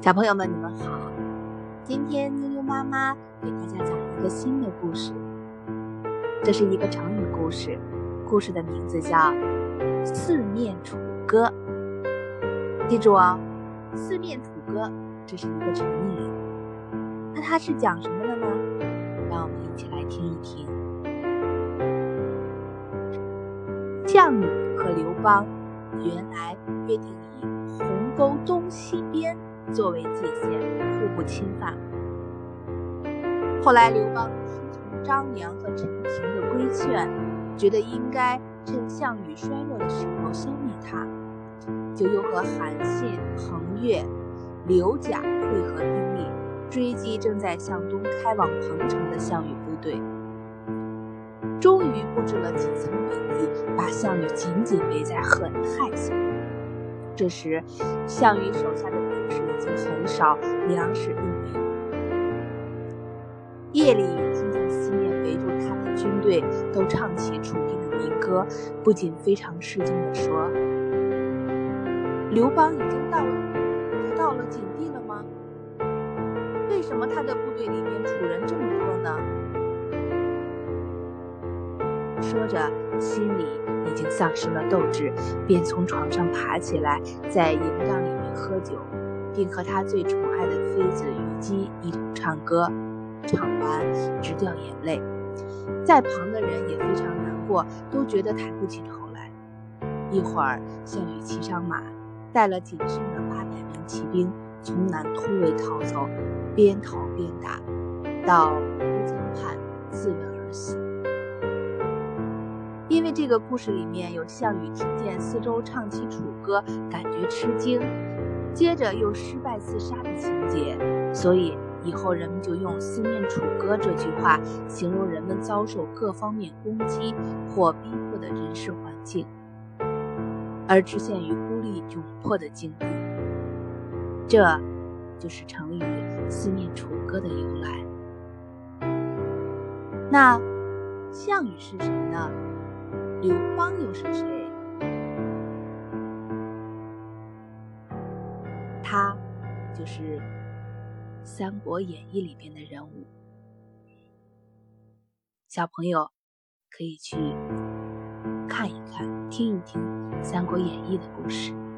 小朋友们，你们好！今天妞妞妈妈给大家讲一个新的故事，这是一个成语故事，故事的名字叫《四面楚歌》。记住哦，“四面楚歌”这是一个成语。那它是讲什么的呢？让我们一起来听一听。项羽和刘邦原来约定以鸿沟东西边。作为界限，互不侵犯。后来刘邦听从张良和陈平的规劝，觉得应该趁项羽衰弱的时候消灭他，就又和韩信、彭越、刘贾会合兵力，追击正在向东开往彭城的项羽部队。终于布置了几层围篱，把项羽紧紧围在河太下。这时，项羽手下的兵士很少，粮食又没有。夜里听见四面围住他的军队都唱起楚兵的民歌，不仅非常吃惊地说：“刘邦已经到了，他到了景地了吗？为什么他的部队里面楚人这么多呢？”说着，心里已经丧失了斗志，便从床上爬起来，在营帐里面喝酒，并和他最宠爱的妃子虞姬一同唱歌。唱完直掉眼泪，在旁的人也非常难过，都觉得抬不起头来。一会儿，项羽骑上马，带了仅剩的八百名骑兵，从南突围逃走，边逃边打，到乌江畔自刎而死。因为这个故事里面有项羽听见四周唱起楚歌，感觉吃惊，接着又失败自杀的情节，所以以后人们就用“四面楚歌”这句话形容人们遭受各方面攻击或逼迫的人事环境，而只限于孤立窘迫的境地。这，就是成语“四面楚歌”的由来。那项羽是谁呢？刘邦又是谁？他就是《三国演义》里边的人物。小朋友可以去看一看、听一听《三国演义》的故事。